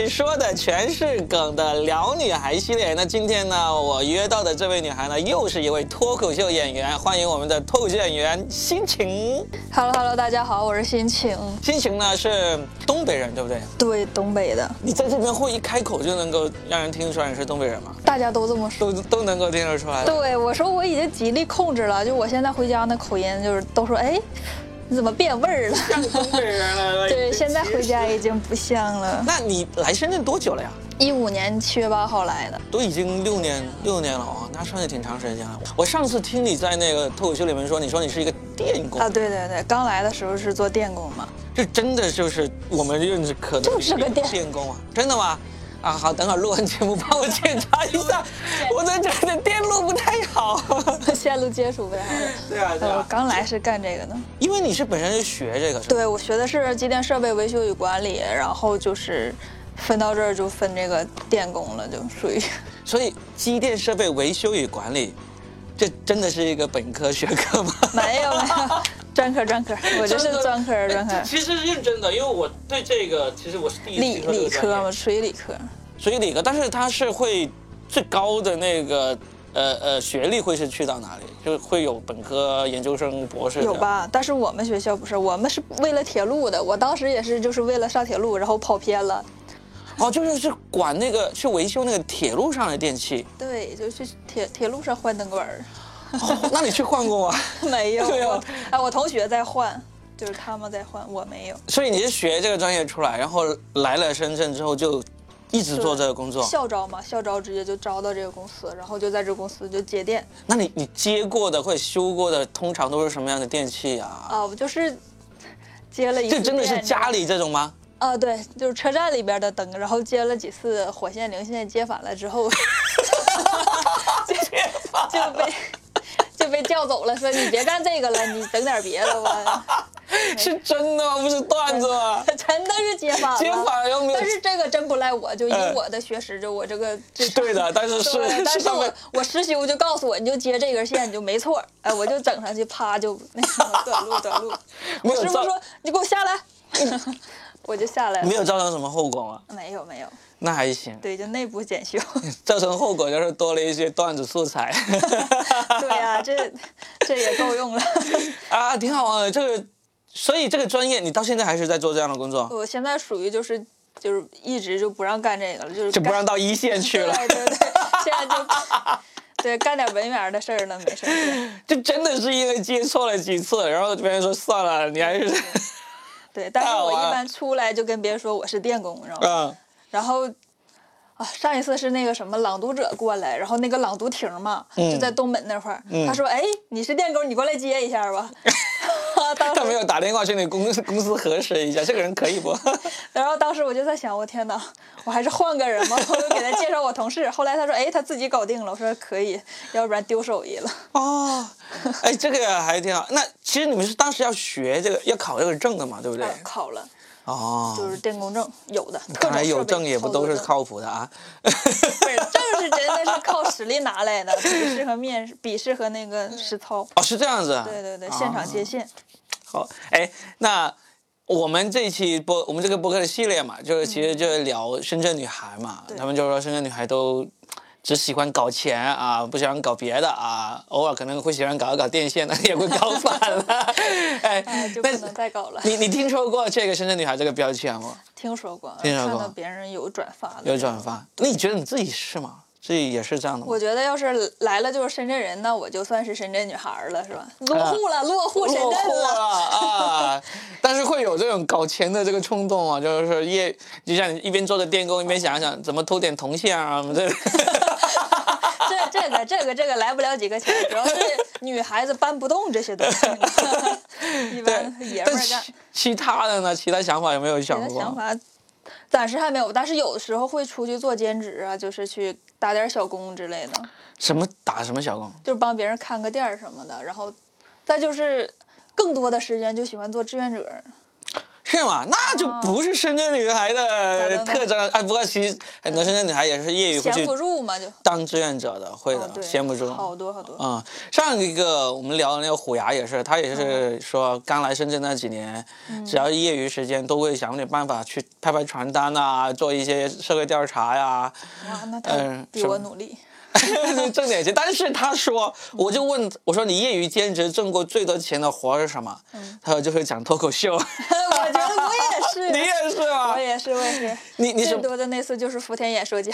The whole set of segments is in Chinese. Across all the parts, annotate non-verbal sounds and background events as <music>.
期说的全是梗的聊女孩系列。那今天呢，我约到的这位女孩呢，又是一位脱口秀演员，欢迎我们的脱口秀演员心情。Hello Hello，大家好，我是心情，心情呢是东北人，对不对？对，东北的，你在这边会一开口就能够让人听得出来你是东北人吗？大家都这么说。都都能够听得出来。对，我说我已经极力控制了，就我现在回家那口音，就是都说，哎，你怎么变味儿了？像东北人了。对，现在回家已经不像了。那你来深圳多久了呀？一五年七月八号来的，都已经六年六年了哦，那算是挺长时间了。我上次听你在那个脱口秀里面说，你说你是一个电工啊，对对对，刚来的时候是做电工嘛，这真的就是我们认识可能就是个电电工啊，真的吗？啊，好，等会儿录完节目帮我检查一下，<laughs> 我总觉得电路不太好。<laughs> 线路接触不太好。对啊，对啊，刚来是干这个的，因为你是本身就学这个，是吧？对我学的是机电设备维修与管理，然后就是分到这儿就分这个电工了，就属于。<laughs> 所以机电设备维修与管理，这真的是一个本科学科吗？没有没有，专科专科，我就是专科专科，其实是认真的，因为我对这个其实我是第一理理科嘛，属于理科。属于理科，但是它是会最高的那个呃呃学历会是去到哪里？就会有本科、研究生、博士有？吧？但是我们学校不是，我们是为了铁路的。我当时也是，就是为了上铁路，然后跑偏了。哦，就是是管那个去维修那个铁路上的电器。对，就去铁铁路上换灯管儿。哦，<laughs> 那你去换过吗？<laughs> 没有，对啊哎，我同学在换，就是他们在换，我没有。所以你是学这个专业出来，然后来了深圳之后就一直做这个工作。校招嘛，校招直接就招到这个公司，然后就在这公司就接电。那你你接过的或者修过的，通常都是什么样的电器啊？啊，我就是接了一次这真的是家里这种吗？啊，对，就是车站里边的灯，然后接了几次火线、零线接反了之后，<laughs> 就就被就被叫走了，说你别干这个了，你整点别的吧。是真的吗？不是段子吗？<laughs> 真的是接反了，接反了又没有但是这个真不赖我，就以嗯我的学识，就我这个是对的，但是 <laughs> 是，但是我我师兄就告诉我，你就接这根线，你就没错。哎，我就整上去，啪就那什么短路短路。我师傅说你给我下来，我就下来了。没有造成什么后果吗？没有没有，那还行，对，就内部检修。<laughs> 造成后果就是多了一些段子素材。<laughs> 对呀、这这也够用了。<laughs> 啊，挺好玩的。这个，所以这个专业你到现在还是在做这样的工作，我现在属于就是就是一直就不让干这个了，就是就不让到一线去了。对对对，现在就对干点文员的事儿了，没事就真的是因为接错了几次，然后别人说算了，你还是对，但是我一般出来就跟别人说我是电工，然后嗯然后啊，上一次是那个什么朗读者过来，然后那个朗读亭嘛，嗯就在东本那块儿，他说：“哎，你是电工，你过来接一下吧。<laughs> ”，他没有打电话去那公司公司核实一下，这个人可以不？<laughs> 然后当时我就在想，我天哪，我还是换个人吧，我就给他介绍我同事。后来他说：“哎，他自己搞定了。”我说：“可以，要不然丢手艺了。哦，哎，这个还挺好。那其实你们是当时要学这个，要考这个证的嘛，对不对？啊考了，哦，就是电工证有的，各看来有证也不都是靠谱的啊。不是证是真的是靠实力拿来的，笔 <laughs> 试和面试，笔试和那个实操。哦，是这样子啊。对对对，现场接线。好，哎，那我们这一期播我们这个播客的系列嘛，就是其实就是聊深圳女孩嘛，对他们就说深圳女孩都只喜欢搞钱啊，不喜欢搞别的啊，偶尔可能会喜欢搞一搞电线的，也会搞反了。<laughs> 哎哎，就不能再搞了。你你听说过这个深圳女孩这个标签吗？听说过，听说过看到别人有转发的。有转发？那你觉得你自己是吗？自己也是这样的吗？我觉得要是来了就是深圳人，那我就算是深圳女孩了，是吧？落户了，落户深圳了。了啊！<laughs> 但是会有这种搞钱的这个冲动啊，就是说业，就像你一边做着电工，一边想想怎么偷点铜线啊什么的。这这个这个这个来不了几个钱，主要是女孩子搬不动这些东西。<laughs> 一般爷们儿干其。其他的呢？其他想法有没有别想过？的想法暂时还没有，但是有的时候会出去做兼职啊，就是去打点小工之类的，什么打什么小工？就是帮别人看个店儿什么的。然后再就是更多的时间就喜欢做志愿者。是吗？那就不是深圳女孩的特征。哎，不过其实很多深圳女孩也是业余会去当志愿者的，会的，闲不住。好多好多。嗯，上一个我们聊的那个虎牙也是，他也是说刚来深圳那几年，只要业余时间都会想点办法去拍拍传单啊，做一些社会调查呀。哇，那他比我努力。<laughs> 挣点钱，但是他说，我就问我说，你业余兼职挣过最多钱的活是什么？他说就是讲脱口秀。<laughs> 我觉得我也是，<laughs> 你也是啊？我也是，我也是。你你最多的那次就是福田演说家。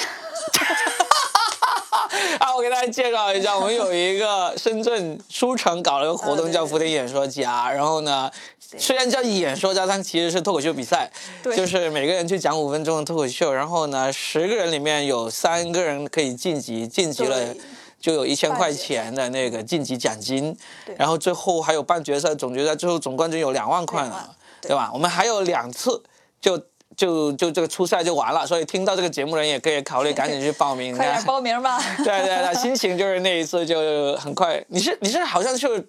<laughs> 啊，我给大家介绍一下，我们有一个深圳书城搞了个活动，叫福田演说家。然后呢，虽然叫演说家，但其实是脱口秀比赛，就是每个人去讲五分钟的脱口秀。然后呢，十个人里面有三个人可以晋级，晋级了就有一千块钱的那个晋级奖金。然后最后还有半决赛、总决赛，最后总冠军有两万块呢，对吧？我们还有两次就。就就这个初赛就完了，所以听到这个节目人也可以考虑赶紧去报名。<laughs> 快点 <laughs> 报名吧！对对对，心情就是那一次就很快。你是你是好像是。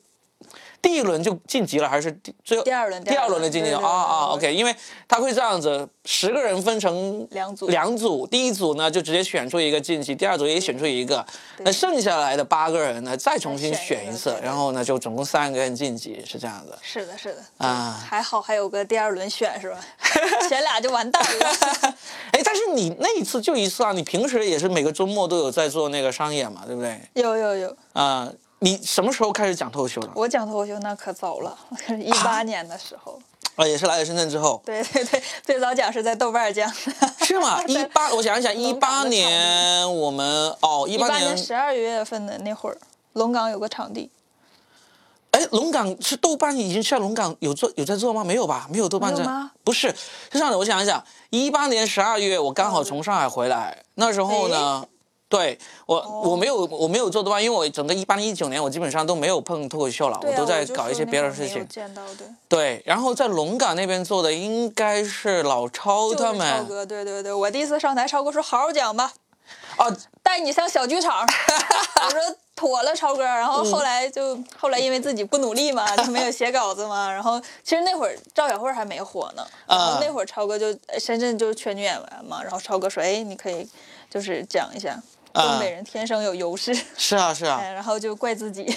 第一轮就晋级了，还是最后第二轮？第二轮的晋级啊啊，OK，因为他会这样子，十个人分成两组，两组，第一组呢就直接选出一个晋级，第二组也选出一个，那剩下来的八个人呢再重新选一次，然后呢就总共三个人晋级，是这样子。是的，是的啊，还好还有个第二轮选是吧？<laughs> 选俩就完蛋了。<laughs> 哎，但是你那一次就一次啊，你平时也是每个周末都有在做那个商演嘛，对不对？有有有啊。你什么时候开始讲脱口秀的？我讲脱口秀那可早了，<laughs> 一八年的时候。啊，也是来了深圳之后。<laughs> 对对对，最早讲是在豆瓣讲的。<laughs> 是吗？一八，我想一想，一八年我们哦，一八年十二月份的那会儿，龙岗有个场地。哎，龙岗是豆瓣已经去了龙岗有做有在做吗？没有吧？没有豆瓣在。不是，是这样的，我想一想，一八年十二月我刚好从上海回来，那时候呢。对我，我没有，我没有做多半，因为我整个一八年、一九年，我基本上都没有碰脱口秀了，我都在搞一些别的事情。见到的。对，然后在龙岗那边做的应该是老超他们。超哥，对对对，我第一次上台，超哥说好好讲吧，哦，带你上小剧场。<laughs> 我说妥了，超哥。然后后来就后来因为自己不努力嘛，就没有写稿子嘛。然后其实那会儿赵小慧还没火呢，然后那会儿超哥就深圳就缺女演员嘛，然后超哥说，哎，你可以就是讲一下。东北人天生有优势，是啊是啊，然后就怪自己。<laughs>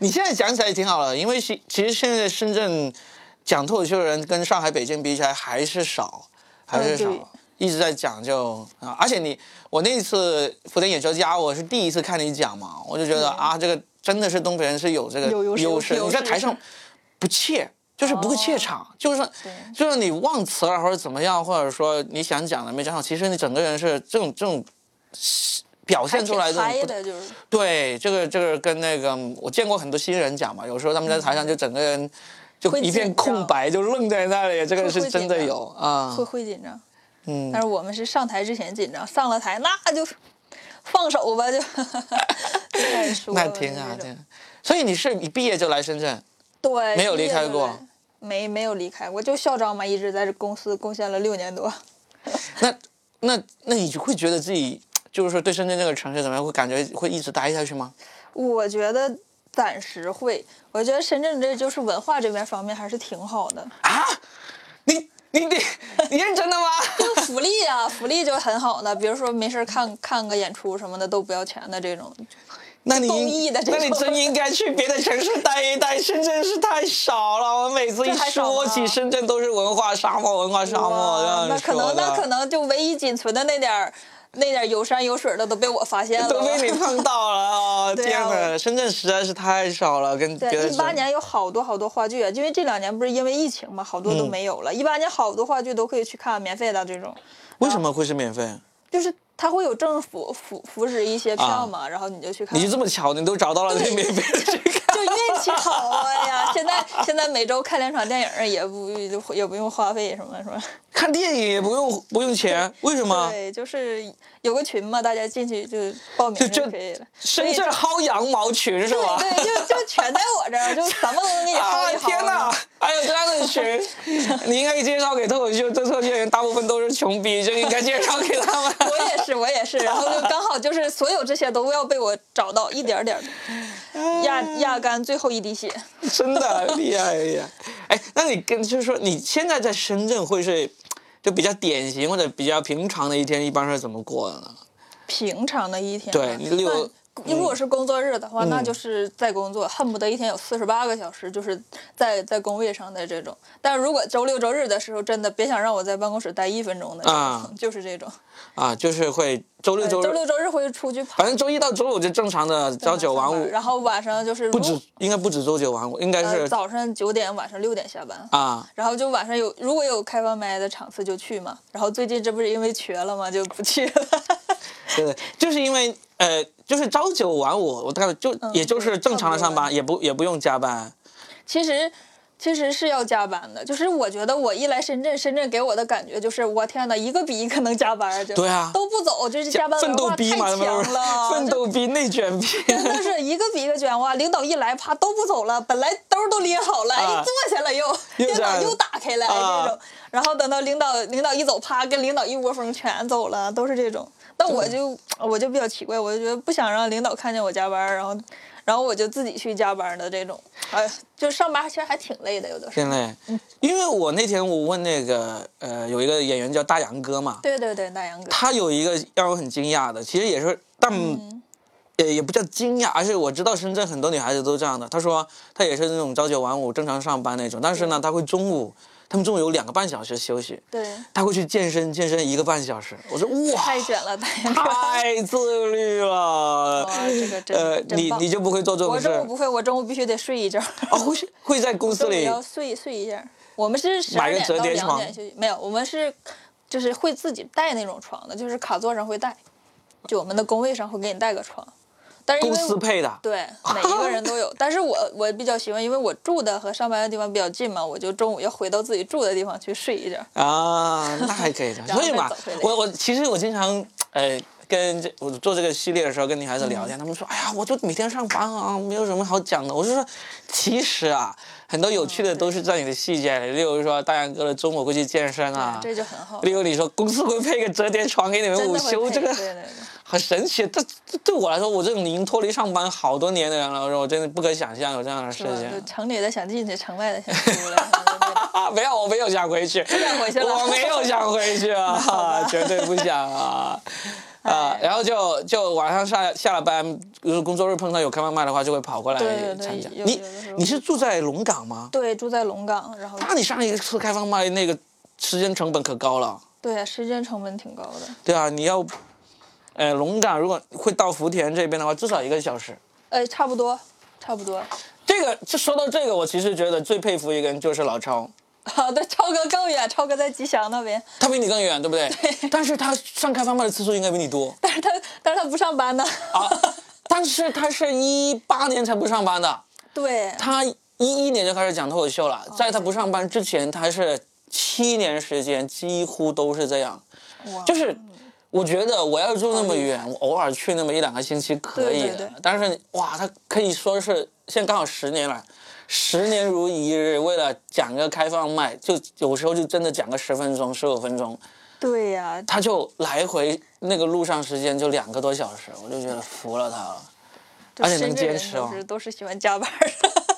你现在讲起来也挺好的，因为其其实现在深圳讲脱口秀的人跟上海、北京比起来还是少，还是少，一直在讲就啊。而且你我那次福田演说家，我是第一次看你讲嘛，我就觉得啊，这个真的是东北人是有这个优势，你在台上不怯。就是不会怯场，就是就是你忘词了或者怎么样，或者说你想讲的没讲好，其实你整个人是这种这种表现出来的，就是。对这个这个跟那个我见过很多新人讲嘛，有时候他们在台上就整个人就一片空白，就愣在那里，这个是真的有啊，会会紧张，嗯，但是我们是上台之前紧张，上了台那就放手吧，就。<laughs> 那挺啊挺，所以你是一毕业就来深圳，对，没有离开过。没没有离开，我就校招嘛，一直在这公司贡献了六年多。<laughs> 那那那你会觉得自己就是说对深圳这个城市怎么样？会感觉会一直待下去吗？我觉得暂时会。我觉得深圳这就是文化这边方面还是挺好的啊。你你你你认真的吗？<laughs> 就福利啊，福利就很好的，比如说没事看看个演出什么的都不要钱的这种。那你那你真应该去别的城市待一待，深圳是太少了。我每次一说起深圳，都是文化沙漠，文化沙漠那可能那可能就唯一仅存的那点儿，那点有山有水的都被我发现了，<laughs> 都被你碰到了 <laughs> 啊！天哪，深圳实在是太少了，跟对。一八年有好多好多话剧啊，因为这两年不是因为疫情嘛，好多都没有了。一八年好多话剧都可以去看，免费的这种。为什么会是免费？就是。他会有政府扶扶持一些票嘛，然后你就去看。你就这么巧，你都找到了那免费的去看，就运气好呀！现在 <laughs> 现在每周看两场电影也不也不用花费什么，是吧？看电影也不用不用钱，为什么？对，就是有个群嘛，大家进去就报名就可以了。深圳薅羊毛群是吧？对，就就全在我这儿，就什么都能给你薅一薅。天哪，还有这样的群，<laughs> 你应该介绍给脱口秀，这脱口秀人大部分都是穷逼，就应该介绍给他们。<laughs> 我也是，我也是，然后就刚好就是所有这些都要被我找到，一点点压压干最后一滴血。真的厉害呀！哎，那你跟就是说你现在在深圳会是就比较典型或者比较平常的一天，一般是怎么过的呢？平常的一天啊，对，例如如果是工作日的话，那就是在工作，恨不得一天有四十八个小时，就是在在工位上的这种。但如果周六周日的时候，真的别想让我在办公室待一分钟的，啊就是这种。啊，就是会周六周日，周六周日会出去跑，反正周一到周五就正常的朝九晚五，然后晚上就是不止，应该不止周九晚五，应该是早上九点，晚上六点下班啊。然后就晚上有如果有开放麦的场次就去嘛。然后最近这不是因为瘸了嘛，就不去了。<laughs> 对，就是因为呃，就是朝九晚五，我大概就也就是正常的上班，也不也不用加班。其实其实是要加班的，就是我觉得我一来深圳，深圳给我的感觉就是我天呐，一个比一个能加班，就对啊，都不走，就是加班奋斗逼嘛，强了，<laughs> 奋斗逼内卷逼，真的是一个比一个卷哇！领导一来，啪都不走了，本来兜都拎好了，哎，坐下了又，<laughs> 电脑又打开了，这种，然后等到领导领导一走，啪跟领导一窝蜂全走了，都是这种。那我就我就比较奇怪，我就觉得不想让领导看见我加班，然后，然后我就自己去加班的这种。哎，就上班其实还挺累的，有的时候。挺累，因为我那天我问那个呃，有一个演员叫大杨哥嘛。对对对，大杨哥。他有一个让我很惊讶的，其实也是，但也也不叫惊讶，而且我知道深圳很多女孩子都这样的。他说他也是那种朝九晚五正常上班那种，但是呢，他会中午。他们中午有两个半小时休息，对，他会去健身，健身一个半小时。我说哇，太卷了，太自律了。这个真呃，你你就不会做这种事？我中午不会，我中午必须得睡一觉。哦，会会在公司里要睡睡一下。我们是十二点到两点休息，没有，我们是就是会自己带那种床的，就是卡座上会带，就我们的工位上会给你带个床。但是公司配的，对，每一个人都有。<laughs> 但是我我比较喜欢，因为我住的和上班的地方比较近嘛，我就中午要回到自己住的地方去睡一觉。啊，那还可以的。<laughs> 所以嘛，我我其实我经常呃跟这我做这个系列的时候跟女孩子聊天，她们说，哎呀，我就每天上班啊，没有什么好讲的。我就说，其实啊，很多有趣的都是在你的细节里，例如说大杨哥的中午会去健身啊，这就很好。例如你说公司会配个折叠床给你们午休，这个。很神奇，这这对我来说，我这种已经脱离上班好多年的人了，我真的不可想象有这样的事情。<laughs> 城里的想进去，城外的想出来。没有，我没有想回去。想回去了。我没有想回去啊，绝对不想啊啊！然后就就晚上下下了班，如果工作日碰到有开放麦的话，就会跑过来参加。你你是住在龙岗吗？对，住在龙岗。然后那你上一次开放麦那个时间成本可高了。对啊，时间成本挺高的。对啊，你要。呃，龙岗如果会到福田这边的话，至少一个小时。呃，差不多，差不多。这个，就说到这个，我其实觉得最佩服一个人就是老超。<laughs> 好的，超哥更远，超哥在吉祥那边。他比你更远，对不对？对。但是他上开放麦的次数应该比你多。<laughs> 但是他，但是他不上班呢。啊。但是他是一八年才不上班的。<laughs> 对。他一一年就开始讲脱口秀了，在他不上班之前，他是七年时间几乎都是这样。哇。就是。我觉得我要住那么远，我偶尔去那么一两个星期可以的。但是哇，他可以说是现在刚好十年了，十年如一日，为了讲个开放麦，就有时候就真的讲个十分钟、十五分钟。对呀。他就来回那个路上时间就两个多小时，我就觉得服了他了。而且能坚持哦。都是都是喜欢加班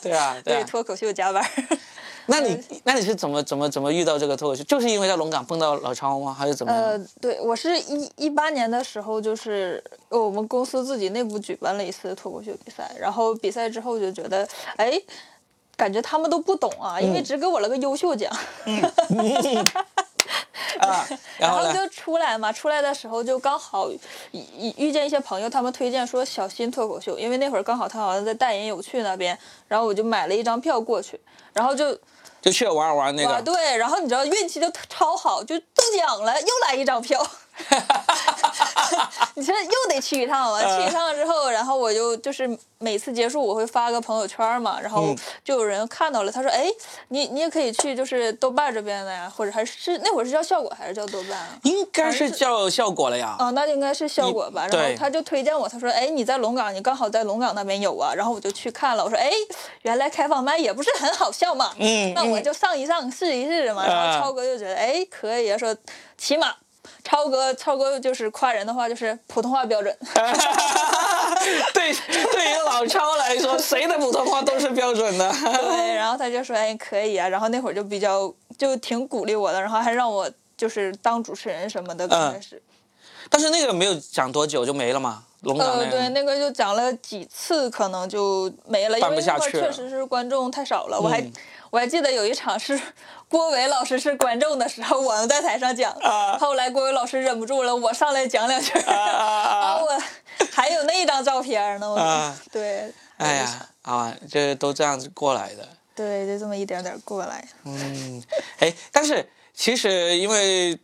对啊。对脱口秀加班那你那你是怎么怎么怎么遇到这个脱口秀？就是因为在龙岗碰到老超吗？还是怎么？呃，对我是一一八年的时候，就是我们公司自己内部举办了一次脱口秀比赛，然后比赛之后就觉得，哎，感觉他们都不懂啊，因为只给我了个优秀奖。<laughs> 啊，然后就出来嘛，出来的时候就刚好遇遇见一些朋友，他们推荐说小新脱口秀，因为那会儿刚好他好像在代言有趣那边，然后我就买了一张票过去，然后就。就去玩玩那个，对，然后你知道运气就超好，就中奖了，又来一张票。<laughs> 你这又得去一趟了？去一趟之后，然后我就就是每次结束我会发个朋友圈嘛，然后就有人看到了，他说：“哎，你你也可以去，就是豆瓣这边的呀，或者还是那会儿是叫效果还是叫豆瓣啊？应该是叫效果了呀。哦，那应该是效果吧。然后他就推荐我，他说：哎，你在龙岗，你刚好在龙岗那边有啊。然后我就去看了，我说：哎，原来开放麦也不是很好笑嘛。嗯，那我就上一上试一试嘛。然后超哥就觉得：哎，可以啊，说起码。超哥，超哥就是夸人的话，就是普通话标准。<laughs> 对，对于老超来说，谁的普通话都是标准的。对，然后他就说：“哎，可以啊。”然后那会儿就比较就挺鼓励我的，然后还让我就是当主持人什么的。刚开始。但是那个没有讲多久就没了嘛，龙岗那个。对，那个就讲了几次，可能就没了，因为那会儿确实是观众太少了。我还我还记得有一场是 <laughs> 郭伟老师是观众的时候，我们在台上讲，<laughs> 后来郭伟老师忍不住了，我上来讲两句，啊 <laughs> 我还有那张照片呢，我对。哎呀，啊，这都这样子过来的。对，就这么一点点过来。嗯，哎，但是其实因为。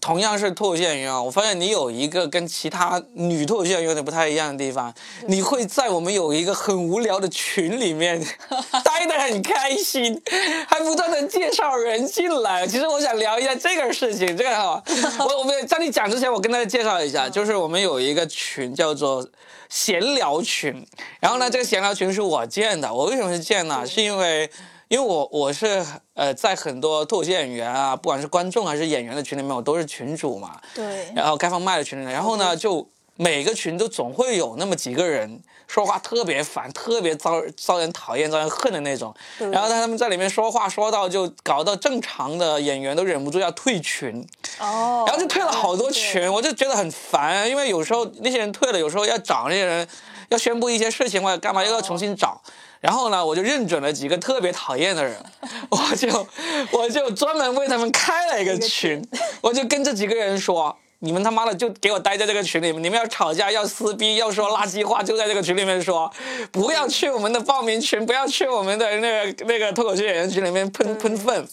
同样是脱口秀演员啊，我发现你有一个跟其他女脱口秀演员有点不太一样的地方，你会在我们有一个很无聊的群里面 <laughs> 待得很开心，还不断的介绍人进来。其实我想聊一下这个事情，这个好，<laughs> 我我们在你讲之前，我跟大家介绍一下，就是我们有一个群叫做闲聊群，然后呢，这个闲聊群是我建的，我为什么是建呢？是因为。因为我我是呃在很多脱口秀演员啊，不管是观众还是演员的群里面，我都是群主嘛。对。然后开放麦的群里面，然后呢，就每个群都总会有那么几个人说话特别烦，特别招招人讨厌、遭人恨的那种。然后他们在里面说话说到就搞到正常的演员都忍不住要退群。哦。然后就退了好多群，我就觉得很烦，因为有时候那些人退了，有时候要找那些人，要宣布一些事情或者干嘛，又要重新找。然后呢，我就认准了几个特别讨厌的人，<laughs> 我就我就专门为他们开了一个群，我就跟这几个人说：“你们他妈的就给我待在这个群里面，你们要吵架、要撕逼、要说垃圾话，就在这个群里面说，不要去我们的报名群，不要去我们的那个那个脱口秀演员群里面喷喷粪。”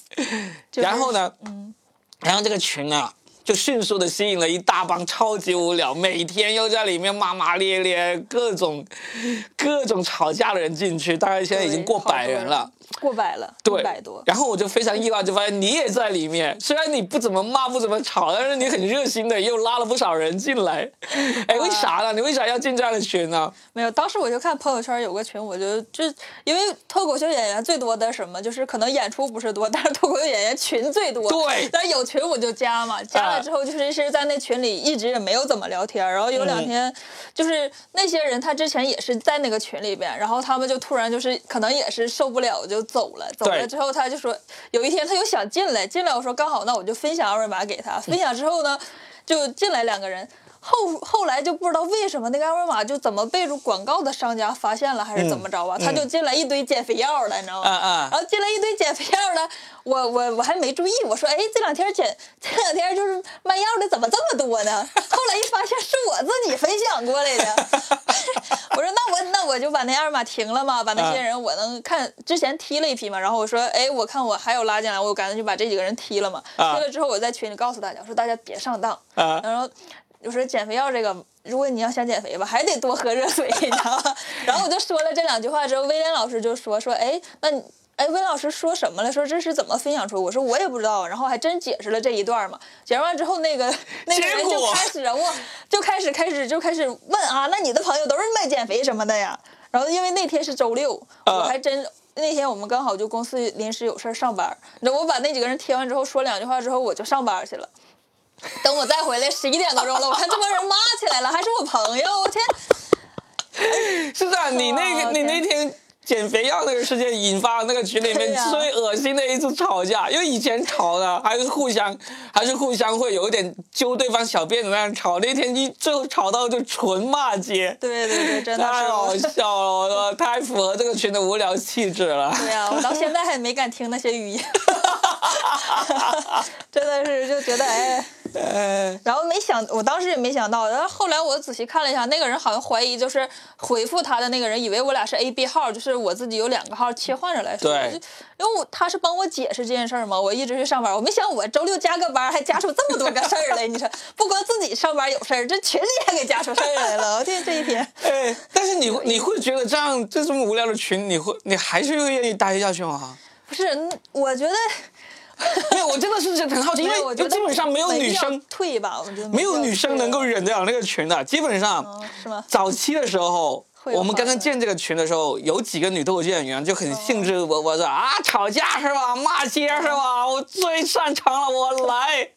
然后呢，然后这个群啊。就迅速的吸引了一大帮超级无聊，每天又在里面骂骂咧咧，各种各种吵架的人进去，大概现在已经过百人了。过百了，对，一百多。然后我就非常意外，就发现你也在里面。虽然你不怎么骂，不怎么吵，但是你很热心的，又拉了不少人进来。<laughs> 哎，为啥呢？你为啥要进这样的群呢？没有，当时我就看朋友圈有个群，我就就因为脱口秀演员最多的什么，就是可能演出不是多，但是脱口秀演员群最多。对。但有群我就加嘛，加了之后就是是在那群里一直也没有怎么聊天，然后有两天，就是那些人他之前也是在那个群里边，然后他们就突然就是可能也是受不了就。走了，走了之后他就说，有一天他又想进来，进来我说刚好，那我就分享二维码给他。分享之后呢，就进来两个人。后后来就不知道为什么那个二维码就怎么被广告的商家发现了，还是怎么着吧？他就进来一堆减肥药了，你知道吗？然后进来一堆减肥药了，我我我还没注意，我说哎，这两天减 <laughs> 这两天就是卖药的怎么这么多呢？<laughs> 后来一发现是我自己分享过来的，<laughs> 我说那我那我就把那二维码停了嘛，把那些人我能看之前踢了一批嘛，然后我说哎，我看我还有拉进来，我赶紧就把这几个人踢了嘛。踢了之后我在群里告诉大家，我说大家别上当，然后。就是减肥药这个，如果你要想减肥吧，还得多喝热水，你知道吗？<laughs> 然后我就说了这两句话之后，威廉老师就说说，哎，那哎，威老师说什么了？说这是怎么分享出？我说我也不知道。然后还真解释了这一段嘛。解释完之后，那个那个人就开始我就开始开始就开始问啊，那你的朋友都是卖减肥什么的呀？然后因为那天是周六，我还真那天我们刚好就公司临时有事儿上班，那我把那几个人贴完之后，说两句话之后，我就上班去了。等我再回来，十一点多钟了，我看这帮人骂起来了，还是我朋友，我天！<laughs> 是的，你那个你那天减肥药那个事件，引发了那个群里面最恶心的一次吵架，因为以前吵的还是互相还是互相会有一点揪对方小辫子那样吵，那天一最后吵到就纯骂街。对对对，真的 <laughs> 太好笑了，我说太符合这个群的无聊气质了。对呀，我到现在还没敢听那些语音。<laughs> 真的是就觉得哎。<laughs> 然后没想，我当时也没想到。然后后来我仔细看了一下，那个人好像怀疑，就是回复他的那个人以为我俩是 A、B 号，就是我自己有两个号切换着来说。对。因为我他是帮我解释这件事儿嘛，我一直去上班，我没想我周六加个班还加出这么多个事儿来。你说，不光自己上班有事儿，这群里还给加出事儿来了。我天，这一天。哎，但是你你会觉得这样这这么无聊的群，你会你还是会愿意待下去吗？不是，我觉得。<laughs> 没有，我真的是很好奇，因为就基本上没有女生退吧，我觉得没有女生能够忍得了那个群的，基本上是吗？早期的时候我们刚刚建这个群的时候，有几个女脱口秀演员就很兴致勃勃的啊，吵架是吧？骂街是吧？我最擅长了，我来。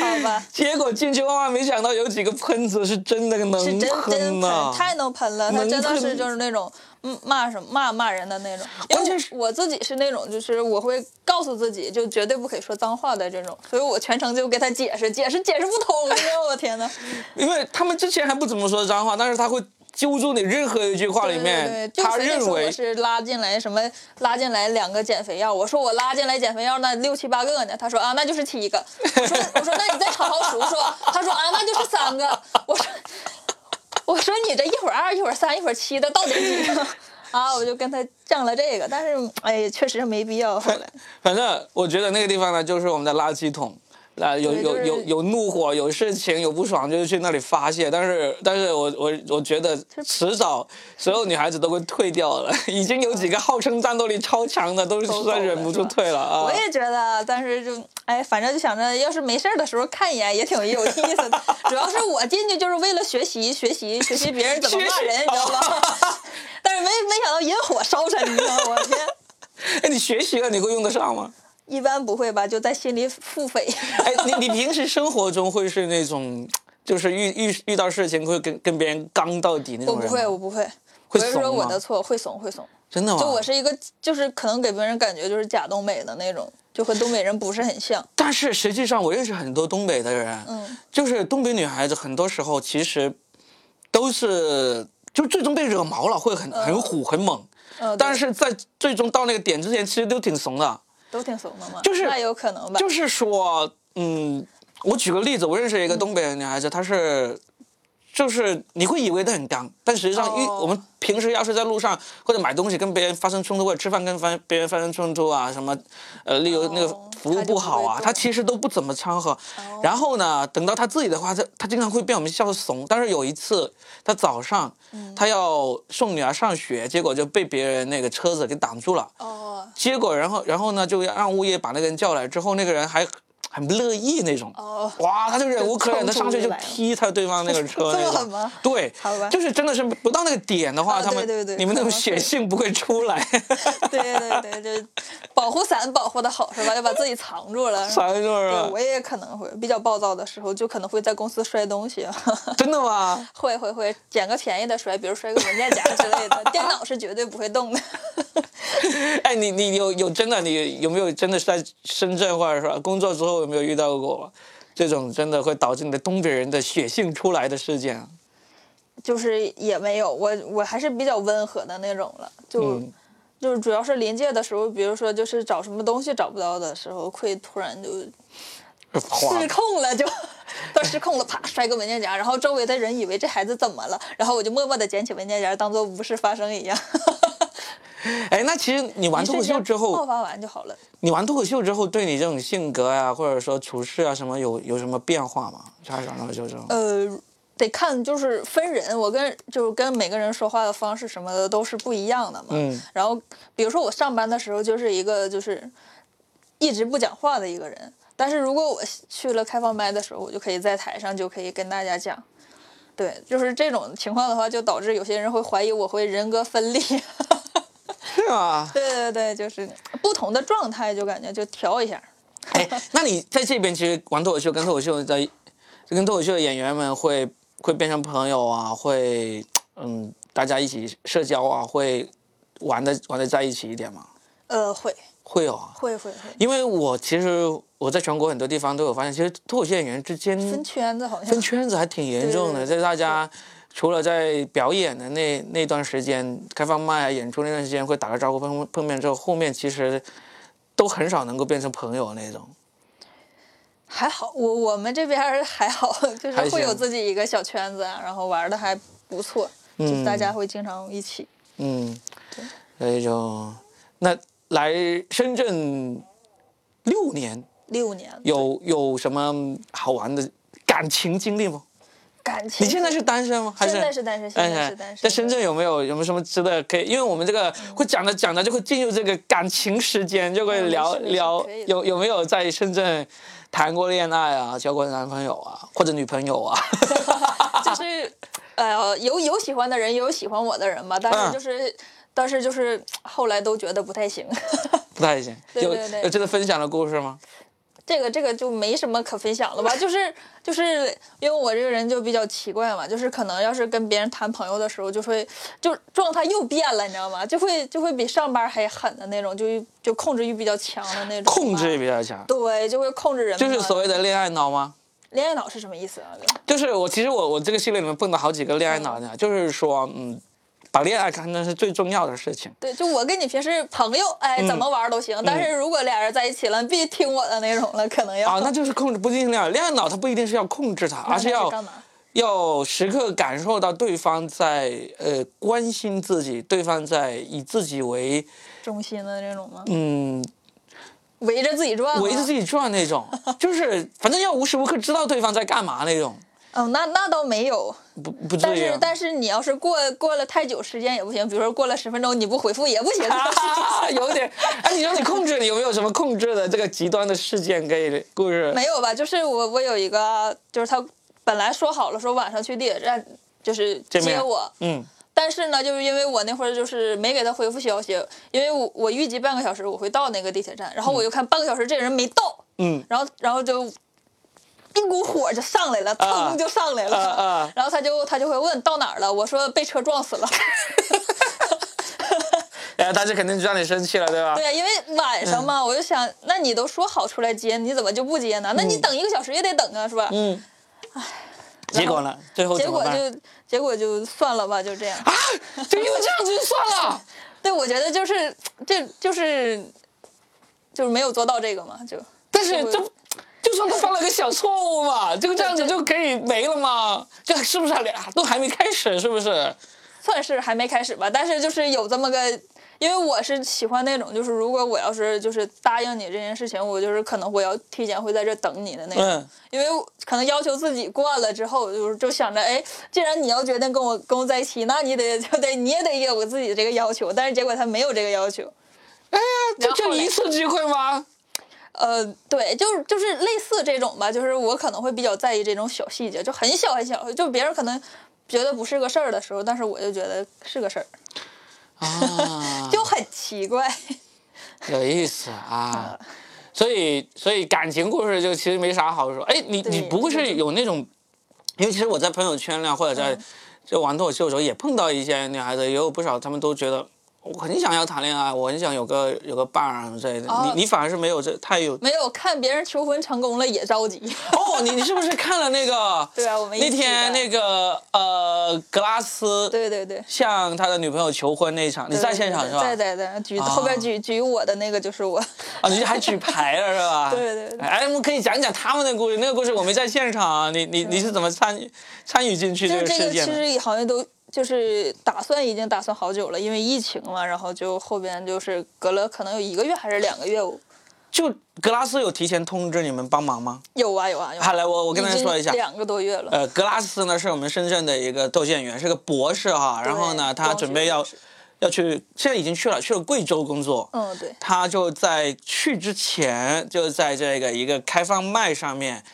好吧。结果进去万万没想到，有几个喷子是真的能喷呐，太能喷了，他真的是就是那种。嗯，骂什么骂骂人的那种，完全是我自己是那种，就是我会告诉自己，就绝对不可以说脏话的这种，所以我全程就给他解释，解释解释不通呀！我天呐。<laughs> 因为他们之前还不怎么说脏话，但是他会揪住你任何一句话里面，对他认为是拉进来什么拉进来两个减肥药，我说我拉进来减肥药那六七八个呢，他说啊那就是七个，我说我说那你再好好数数，他说啊那就是三个，我说。我说你这一会儿二一会儿三一会儿七的到底几个 <laughs> 啊？我就跟他犟了这个，但是哎，确实没必要。后来，反正我觉得那个地方呢，就是我们的垃圾桶。那有有有有怒火，有事情，有不爽，就是去那里发泄。但是，但是我我我觉得迟早所有女孩子都会退掉了。<laughs> 已经有几个号称战斗力超强的，都实在忍不住退了啊！我也觉得，但是就哎，反正就想着，要是没事的时候看一眼也挺有意思的。主要是我进去就是为了学习学习学习别人怎么骂人，你知道吗？<laughs> 但是没没想到引火烧身，你知道吗？我天！<laughs> 哎，你学习了，你会用得上吗？一般不会吧，就在心里腹诽。<laughs> 哎，你你平时生活中会是那种，就是遇遇遇到事情会跟跟别人刚到底那种人我不会，我不会。会怂说我的错，会怂会怂。真的吗？就我是一个，就是可能给别人感觉就是假东北的那种，就和东北人不是很像。但是实际上，我认识很多东北的人，嗯，就是东北女孩子，很多时候其实都是就最终被惹毛了，会很很虎很猛。嗯。但是在最终到那个点之前，其实都挺怂的。都挺怂的吗？就是那有可能吧。就是说，嗯，我举个例子，我认识一个东北的女孩子，她是，就是你会以为他很刚，但实际上，遇我们平时要是在路上或者买东西跟别人发生冲突，或者吃饭跟发别人发生冲突啊，什么，呃，例如那个服务不好啊，他其实都不怎么掺和。然后呢，等到他自己的话，他他经常会被我们笑怂。但是有一次，他早上，他要送女儿上学，结果就被别人那个车子给挡住了。哦。结果，然后，然后呢，就让物业把那个人叫来。之后，那个人还很不乐意那种。哦。哇，他就忍无可忍的上去就踢他对方那个车 <laughs> 那种。对。好吧。就是真的是不到那个点的话，他们你们那种血性不会出来。<laughs> 对对对，就保护伞保护的好是吧？要把自己藏住了。<laughs> 藏住了。我也可能会比较暴躁的时候，就可能会在公司摔东西。真的吗？会会会，捡个便宜的摔，比如摔个文件夹之类的。电脑是绝对不会动的。哎，你你有有真的你有没有真的是在深圳或者说工作之后有没有遇到过这种真的会导致你的东北人的血性出来的事件？就是也没有，我我还是比较温和的那种了，就就是主要是临界的时候，比如说就是找什么东西找不到的时候，会突然就失控了，<laughs> 就都失控了，啪 <laughs> 摔个文件夹，然后周围的人以为这孩子怎么了，然后我就默默的捡起文件夹，当做无事发生一样。<laughs> 哎，那其实你玩脱口秀之后，爆发完就好了。你玩脱口秀之后，对你这种性格呀，或者说处事啊什么，有有什么变化吗？还是玩脱口秀之后？呃，得看就是分人，我跟就是跟每个人说话的方式什么的都是不一样的嘛。嗯。然后，比如说我上班的时候就是一个就是一直不讲话的一个人，但是如果我去了开放麦的时候，我就可以在台上就可以跟大家讲。对，就是这种情况的话，就导致有些人会怀疑我会人格分裂。<laughs> <laughs> 是吗？对对对，就是不同的状态，就感觉就调一下。哎，那你在这边其实玩脱口秀，跟脱口秀在，跟脱口秀的演员们会会变成朋友啊，会嗯，大家一起社交啊，会玩的玩的在一起一点吗？呃，会会有啊，会会会。因为我其实我在全国很多地方都有发现，其实脱口秀演员之间分圈子好像分圈子还挺严重的，在大家。除了在表演的那那段时间，开放麦啊演出那段时间会打个招呼碰碰面之后，后面其实都很少能够变成朋友那种。还好，我我们这边还好，就是会有自己一个小圈子，然后玩的还不错，就大家会经常一起。嗯，所以就那来深圳六年，六年有有什么好玩的感情经历吗？感情？你现在是单身吗？现在是单身，现在是单身。在深圳有没有有没有什么值得可以？因为我们这个会讲着讲着就会进入这个感情时间，就会聊聊有有没有在深圳谈过恋爱啊，交过男朋友啊，或者女朋友啊？<laughs> 就是呃，有有喜欢的人，也有喜欢我的人吧，但嗯是就是，但是就是后来都觉得不太行。<laughs> 不太行。有对对对有值得分享的故事吗？这个这个就没什么可分享了吧？就是就是因为我这个人就比较奇怪嘛，就是可能要是跟别人谈朋友的时候，就会就状态又变了，你知道吗？就会就会比上班还狠的那种，就就控制欲比较强的那种。控制欲比较强，对，就会控制人。就是所谓的恋爱脑吗？恋爱脑是什么意思啊？就是我其实我我这个系列里面碰到好几个恋爱脑的，就是说嗯，把恋爱看成是最重要的事情。对，就我跟你平时朋友，哎，嗯怎么玩都行，但是如果俩人在一起了，你必须听我的那种了，可能要啊，那就是控制，不一定是恋爱，恋爱脑它不一定是要控制它，而是要？要时刻感受到对方在呃关心自己，对方在以自己为中心的那种吗？嗯围着自己转？围着自己转那种，就是反正要无时无刻知道对方在干嘛那种，<laughs> 哦，那那倒没有，不不至但是。但是你要是过过了太久时间也不行，比如说过了十分钟你不回复也不行。啊，有点，哎，你说你控制，你有没有什么控制的这个极端的事件可以故事？没有吧？就是我我有一个，就是他本来说好了说晚上去地铁站就是接我，嗯但是呢，就是因为我那会儿就是没给他回复消息，因为我我预计半个小时我会到那个地铁站，然后我又看半个小时这个人没到，嗯然后然后就一股火就上来了，啊腾就上来了，啊啊然后他就他就会问到哪儿了，我说被车撞死了，<laughs> 哎，他就肯定就让你生气了，对吧？对呀，因为晚上嘛，我就想，那你都说好出来接，你怎么就不接呢？那你等一个小时也得等啊，是吧？嗯。结果呢？最后结？果就结果就算了吧，就这样。啊，就因为这样子就算了。<laughs> 对，我觉得就是这就是就是没有做到这个嘛，就但是这就算他犯了个小错误嘛，就这样子就可以没了吗？这是不是俩都还没开始？是不是？算是还没开始吧，但是就是有这么个，因为我是喜欢那种，就是如果我要是就是答应你这件事情，我就是可能我要提前会在这等你的那种，嗯因为可能要求自己惯了之后，就是就想着，哎，既然你要决定跟我跟我在一起，那你得就得你也得有个自己这个要求，但是结果他没有这个要求，哎呀，这就然后后来一次机会吗？呃，对，就是就是类似这种吧，就是我可能会比较在意这种小细节，就很小很小，就别人可能觉得不是个事儿的时候，但是我就觉得是个事儿，啊，<laughs> 就很奇怪。有意思啊。<laughs> 所以，所以感情故事就其实没啥好说。哎，你你不会是有那种？因为其实我在朋友圈啊，或者在就玩脱口秀的时候，也碰到一些女孩子，也有不少，她们都觉得我很想要谈恋爱，我很想有个有个伴儿啊什么之类的。哦你你反而是没有这太有没有看别人求婚成功了也着急。<laughs> 哦，你你是不是看了那个？<laughs> 对啊我们一那天那个呃格拉斯对对对，向他的女朋友求婚那一场，你在现场是吧？在在在举啊后边举举我的那个就是我。啊，你还举牌了 <laughs> 是吧？对对对哎，我们可以讲讲他们的故事。那个故事我没在现场啊，你你你是怎么参与参与进去这个就是这个其事件的？实好像都就是打算已经打算好久了，因为疫情嘛，然后就后边就是隔了可能有一个月还是两个月，就格拉斯有提前通知你们帮忙吗？有啊有啊有啊。好来，我我跟大家说一下。两个多月了。呃，格拉斯呢是我们深圳的一个窦建元，是个博士哈。然后呢，他准备要要去，现在已经去了，去了贵州工作。嗯，对，他就在去之前，就在这个一个开放麦上面，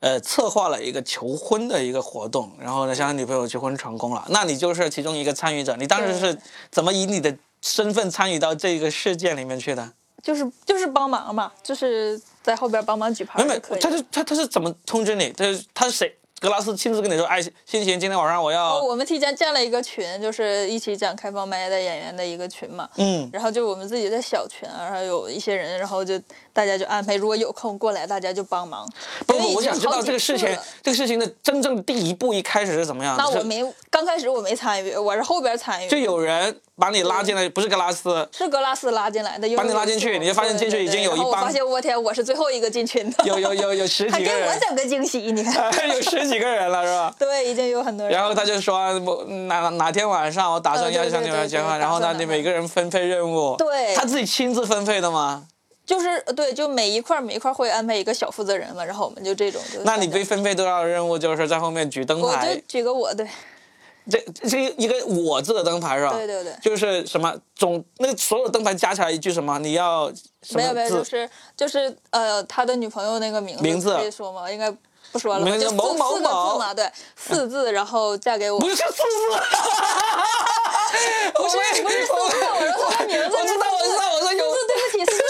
呃，策划了一个求婚的一个活动，然后呢，向他女朋友求婚成功了。那你就是其中一个参与者，你当时是怎么以你的身份参与到这个事件里面去的？就是就是帮忙嘛，就是在后边帮忙举牌没。他是他他是怎么通知你？他他是谁？格拉斯亲自跟你说，哎，欣欣，今天晚上我要，哦，我们提前建了一个群，就是一起讲开放麦的演员的一个群嘛。嗯，然后就我们自己的小群啊，然后有一些人，然后就大家就安排，如果有空过来，大家就帮忙。不不，我想知道这个事情，这个事情的真正第一步一开始是怎么样那我没刚开始我没参与，我是后边参与。就有人把你拉进来，不是格拉斯，是格拉斯拉进来的，把你拉进去你就发现进去已经有一帮我发现我天，我是最后一个进群的，有有有有十 <laughs> 还给几个人，我整个惊喜，你看。<laughs> 有十几个人了是吧？<laughs> 对，已经有很多人。然后他就说，我哪哪天晚上我打算要向你们结婚，然后呢，你每个人分配任务，对他自己亲自分配的吗？就是对，就每一块每一块会安排一个小负责人嘛，然后我们就这种就。那你被分配多少任务？就是在后面举灯牌我就牌，举个我，对这这一个我字的灯牌是吧？对对对就是什么总那个所有灯牌加起来一句什么？你要什没有没有，就是就是呃，他的女朋友那个名字名字可以说吗？应该不说了，名字就某某某嘛，对，四字，然后嫁给我，不是四字，<laughs> 不是不是四字，我说他的名字我知道我知道我说有四字，对不起，四字。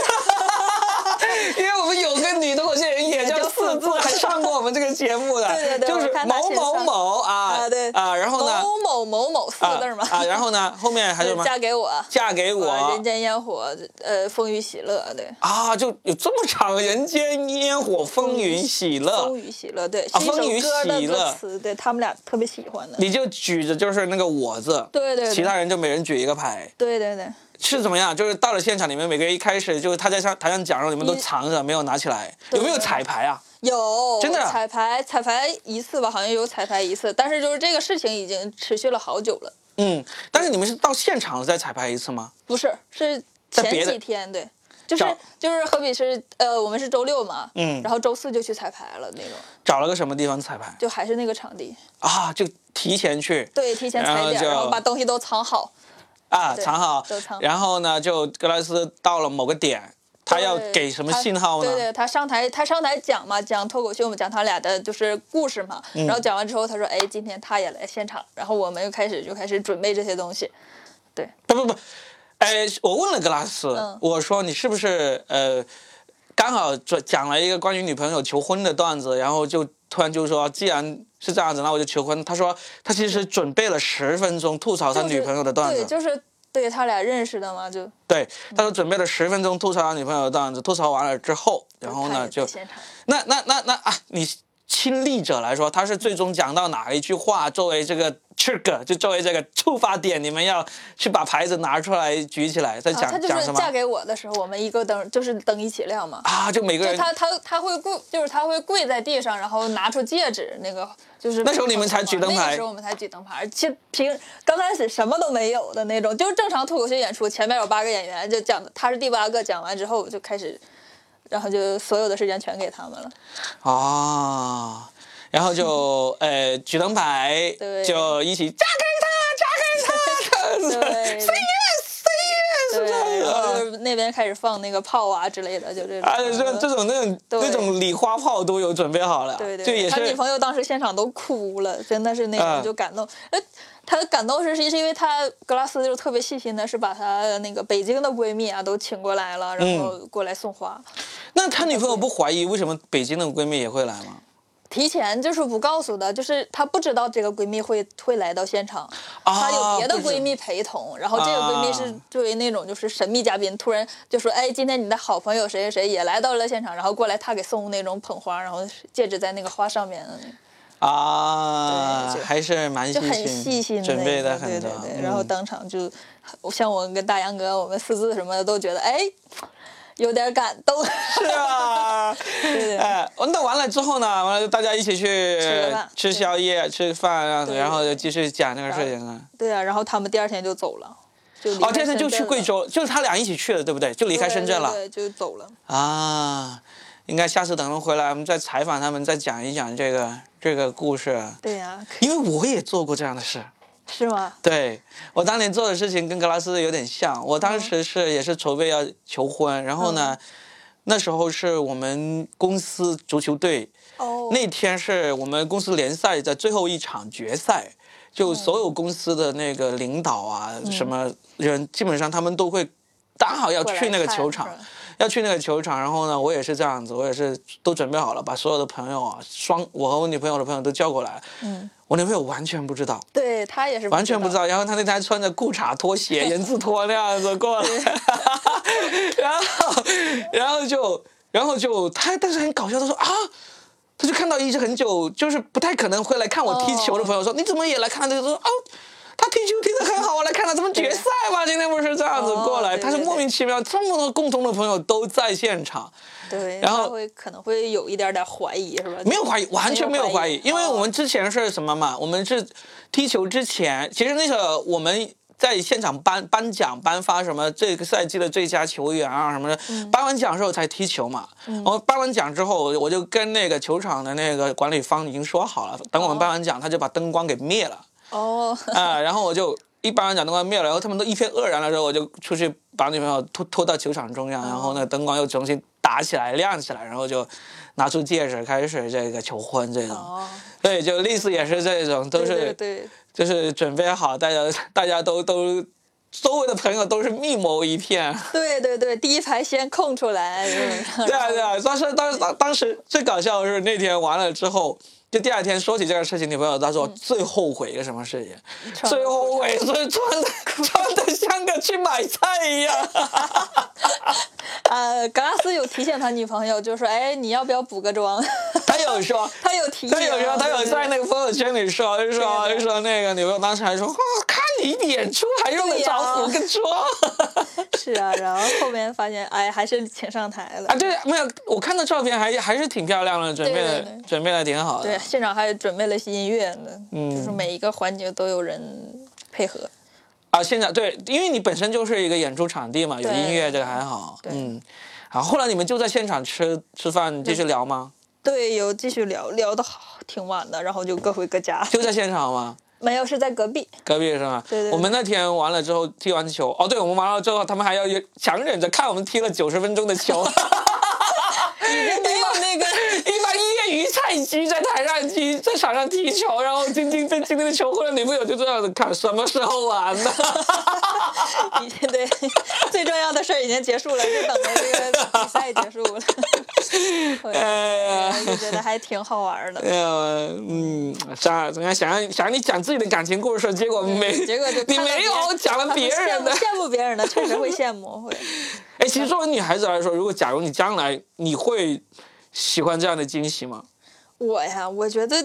因为我们有个女脱口秀演员也叫四字，还上过我们这个节目的，对对对就是某某某啊啊对啊，然后呢？某某某某四啊字嘛。啊，然后呢？后面还有什么？嫁给我，嫁给我。人间烟火，呃，风雨喜乐，对，啊，就有这么长，人间烟火风云喜乐。风，雨喜乐，对，啊风雨喜乐。对他们俩特别喜欢的，你就举着就是那个我字，对对对。其他人就每人举一个牌。对对对，是怎么样？就是到了现场，你们每个人一开始就是他在上台上讲的时候，你们都藏着没有拿起来，有没有彩排啊？有真的啊？彩排，彩排一次吧，好像有彩排一次，但是就是这个事情已经持续了好久了，嗯，但是你们是到现场再彩排一次吗？不是，是前几天，对，就是就是何比是呃，我们是周六嘛，嗯。然后周四就去彩排了那种，找了个什么地方彩排？就还是那个场地，啊？就提前去对，提前然后踩点，就然后把东西都藏好，啊，藏好藏，然后呢，就格拉斯到了某个点，他要给什么信号呢？对对，他上台，他上台讲嘛，讲脱口秀嘛，讲他俩的就是故事嘛。嗯然后讲完之后，他说：“哎，今天他也来现场。”然后我们又开始就开始准备这些东西。对，不不不，哎，我问了格拉斯，嗯我说你是不是呃，刚好讲讲了一个关于女朋友求婚的段子，然后就突然就说，既然是这样子，那我就求婚。他说他其实准备了十分钟吐槽他女朋友的段子，对，就是对他俩认识的嘛，就对，他说准备了十分钟吐槽他女朋友的段子，吐槽完了之后，然后呢就。那那那那啊，你亲历者来说，他是最终讲到哪一句话作为这个 trigger，就作为这个触发点，你们要去把牌子拿出来举起来，在啊，讲、他就讲什么是嫁给我的时候，我们一个灯就是灯一起亮嘛。啊？就每个人就他他他会跪，就是他会跪在地上，然后拿出戒指，那个就是那时候你们才举灯牌那个时候我们才举灯牌，其实平刚开始什么都没有的那种，就是正常脱口秀演出，前面有八个演员，就讲他是第八个，讲完之后就开始，然后就所有的时间全给他们了。哦，然后就呃举灯牌，对就一起嫁给他，嫁给他 <laughs> 对，say yes，say yes，对，这然后样就是那边开始放那个炮啊之类的，就这种。啊，这这种那种对那种礼花炮都有准备好了，对对，就也是他女朋友当时现场都哭了，真的是那嗯种就感动。呃，他感动是是因为他格拉斯就特别细心的，是把他那个北京的闺蜜啊都请过来了，然嗯后过来送花。那他女朋友不怀疑为什么北京的闺蜜也会来吗？提前就是不告诉的，就是她不知道这个闺蜜会会来到现场，啊她有别的闺蜜陪同，然后这个闺蜜是啊作为那种就是神秘嘉宾，突然就说，哎，今天你的好朋友谁谁谁也来到了现场，然后过来她给送那种捧花，然后戒指在那个花上面的那个。啊，就还是蛮就很细细心的准备的那种很多。对对对，嗯然后当场就，像我跟大杨哥，我们四字什么的都觉得，哎，有点感动。是啊，<laughs> 对对哎，那完了之后呢？完了大家一起去吃吃宵夜、吃饭，然后对然后就继续讲那个事情啊。对啊，然后他们第二天就走了，就离哦，第二天就去贵州，就是他俩一起去的，对不对？就离开深圳了对对对，就走了。啊。应该下次等他们回来，我们再采访他们，再讲一讲这个这个故事。对呀、因为我也做过这样的事。是吗？对我当年做的事情跟格拉斯有点像，我当时是也是筹备要求婚，然后呢，那时候是我们公司足球队，哦，那天是我们公司联赛的最后一场决赛，就所有公司的那个领导啊，什么人，基本上他们都会刚好要去那个球场要去那个球场，然后呢，我也是这样子，我也是都准备好了，把所有的朋友啊，双我和我女朋友的朋友都叫过来，嗯，我女朋友完全不知道。对她也是完全不知道。然后她那天还穿着裤衩拖鞋、人字拖那样子过来，<laughs> 然后，然后就，然后就她，但是很搞笑，她说啊。他就看到一直很久，就是不太可能会来看我踢球的朋友说：“你怎么也来看？”他就说：“啊，他踢球踢得很好，我来看了他们决赛吧。今天不是这样子过来，他是莫名其妙，这么多共同的朋友都在现场，对，然后会可能会有一点点怀疑，是吧？没有怀疑，完全没有怀疑，因为我们哦之前是什么嘛？我们是踢球之前，其实那个我们在现场颁颁奖、颁发什么这个赛季的最佳球员啊什么的，嗯颁完奖之后才踢球嘛。然后颁完奖之后，我就跟那个球场的那个管理方已经说好了，等我们颁完奖，他就把灯光给灭了哦，<laughs> 啊、然后我就。一颁完奖灯光灭了，然后他们都一片愕然的时候，我就出去把女朋友拖拖到球场中央，然后那灯光又重新打打起来亮起来，然后就拿出戒指开始这个求婚这种。哦。对，就类似也是这种，都是对，就是准备好，大家大家都都。周围的朋友都是密谋一片。<laughs> 对对对，第一排先空出来。对啊 <laughs> 对啊，但是当当当时最搞笑的是那天完了之后，就第二天说起这个事情，女朋友她说最后悔一个什么事情？最后悔是穿的 <laughs> 穿的像个去买菜一样。<laughs> 呃，格拉斯有提醒他女朋友，就说：“哎，你要不要补个妆？” <laughs> 他有说，他有提，他有说，他有在那个朋友圈里说，就说就说那个女朋友当时还说：“看你演出还用得着补个妆？”是啊，然后后面发现，哎，还是请上台了。啊，对，没有，我看到照片还还是挺漂亮的，准备的准备的挺好的。对，现场还准备了些音乐呢，嗯就是每一个环节都有人配合。啊，现场对，因为你本身就是一个演出场地嘛，有音乐这个还好。嗯，好，后来你们就在现场吃吃饭，继续聊吗？对，有继续聊聊的好挺晚的，然后就各回各家。就在现场吗？没有，是在隔壁。隔壁是吗？对对。我们那天完了之后踢完球，哦，对，我们完了之后，他们还要强忍着看我们踢了九十分钟的球。<laughs> 没有那个。于菜鸡在台上踢，在场上踢球，然后晶晶被晶晶的求婚的女朋友就这样子看，什么时候完呢？对，最重要的事儿已经结束了，就等着这个比赛结束了。哎呀，就觉得还挺好玩的。哎呀，嗯，啥？怎么样？想让想让你讲自己的感情故事，结果没，结果就你没有讲了别人的，羡慕别人的，确实会羡慕会。哎，其实作为女孩子来说，如果假如你将来你会。喜欢这样的惊喜吗？我呀，我觉得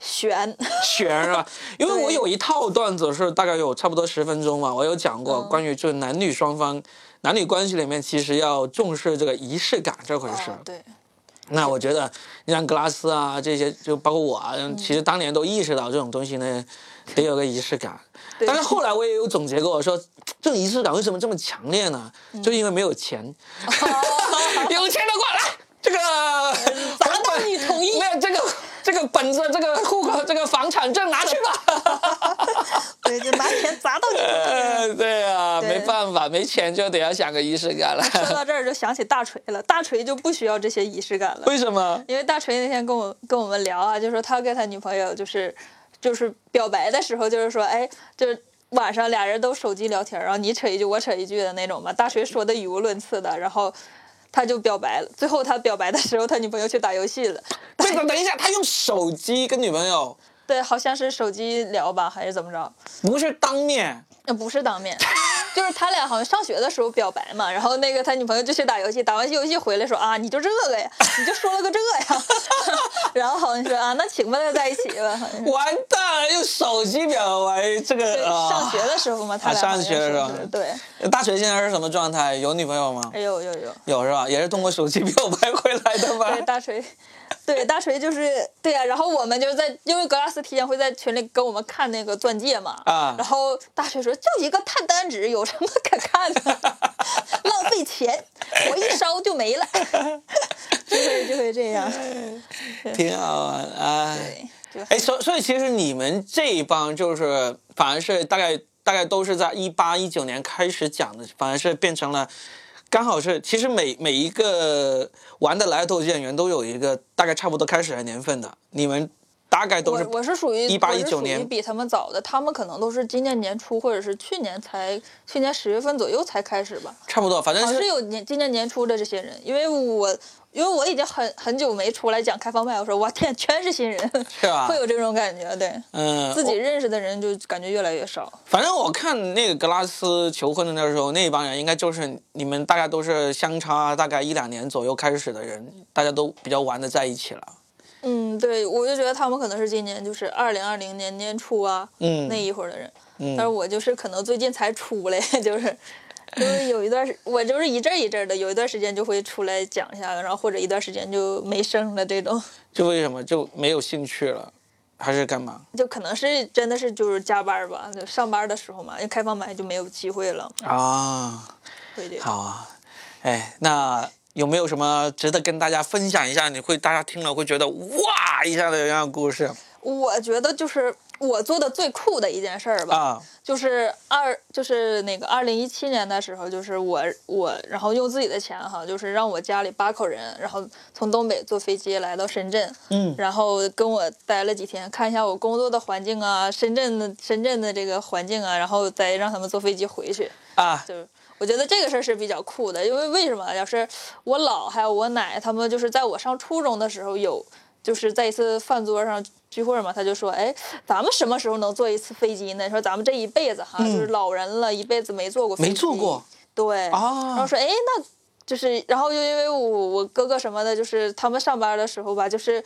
悬 <laughs> 悬是吧？因为我有一套段子是大概有差不多十分钟嘛，我有讲过关于就是男女双方男女关系里面其实要重视这个仪式感这回事。对。那我觉得你像格拉斯啊这些，就包括我啊，其实当年都意识到这种东西呢，得有个仪式感。但是后来我也有总结过，我说 <tsk> 这种仪式感为什么这么强烈呢？就因为没有钱。<laughs> 有钱的过来。这个砸到你同意？没有这个这个本子，这个 <laughs> 户口，这个房产证拿去吧。<laughs> 对，就拿钱砸到你。呃，对呀，没办法，没钱就得要想个仪式感了。说到这儿就想起大锤了，大锤就不需要这些仪式感了。为什么？因为大锤那天跟我跟我们聊啊，就说他跟他女朋友就是就是表白的时候，就是说，哎，就是晚上俩人都手机聊天，然后你扯一句我扯一句的那种嘛。大锤说的语无伦次的，然后。他就表白了，最后他表白的时候，他女朋友去打游戏了。等等一下，他用手机跟女朋友？对，好像是手机聊吧，还是怎么着？不是当面。那不是当面。<laughs> 就是他俩好像上学的时候表白嘛，然后那个他女朋友就去打游戏，打完游戏回来说啊，你就这个呀，你就说了个这呀，<laughs> 然后好像说啊，那请吧，那在一起吧，好像。完蛋了，用手机表白这个。上学的时候嘛，他俩。上学的时候。对。大学现在是什么状态？有女朋友吗？有有有。有是吧？也是通过手机表白回来的吧？对，大锤。对，大锤就是对呀，然后我们就是在，因为格拉斯提前会在群里跟我们看那个钻戒嘛，啊，然后大锤说就一个碳单纸，有什么可看的？<laughs> 浪费钱，我一烧就没了，<laughs> 就会就会这样，挺好玩啊。对，哎，所所以其实你们这一帮就是反而是大概大概都是在一八一九年开始讲的，反而是变成了。刚好是，其实每每一个玩的来头演员都有一个大概差不多开始的年份的，你们大概都是我是属于一八一九年，比他们早的，他们可能都是今年年初或者是去年才去年十月份左右才开始吧，差不多，反正是有年今年年初的这些人，因为我。因为我已经很很久没出来讲开放麦，我说我天，全是新人，是吧？会有这种感觉，对，嗯，自己认识的人就感觉越来越少。反正我看那个格拉斯求婚的那时候，那一帮人应该就是你们大家都是相差大概一两年左右开始的人，大家都比较玩的在一起了。嗯，对，我就觉得他们可能是今年就是二零二零年年初啊，嗯，那一会儿的人，嗯，但是我就是可能最近才出来，<laughs> 就是。就是有一段时，我就是一阵一阵的，有一段时间就会出来讲一下，然后或者一段时间就没声了这种。就为什么就没有兴趣了，还是干嘛？就可能是真的是就是加班吧，就上班的时候嘛，因为开放麦就没有机会了。啊，对好啊，哎，那有没有什么值得跟大家分享一下？你会大家听了会觉得哇一下的这样故事？我觉得就是。我做的最酷的一件事儿吧，啊，就是二就是那个二零一七年的时候，就是我我然后用自己的钱哈，就是让我家里八口人，然后从东北坐飞机来到深圳，嗯然后跟我待了几天，看一下我工作的环境啊，深圳的深圳的这个环境啊，然后再让他们坐飞机回去，啊，就是我觉得这个事儿是比较酷的，因为为什么？要是我姥还有我奶他们就是在我上初中的时候有，就是在一次饭桌上聚会嘛，他就说，哎，咱们什么时候能坐一次飞机呢？说咱们这一辈子哈，就是老人了，一辈子没坐过飞机，嗯没坐过，对，啊然后说，哎，那。就是，然后就因为我我哥哥什么的，就是他们上班的时候吧，就是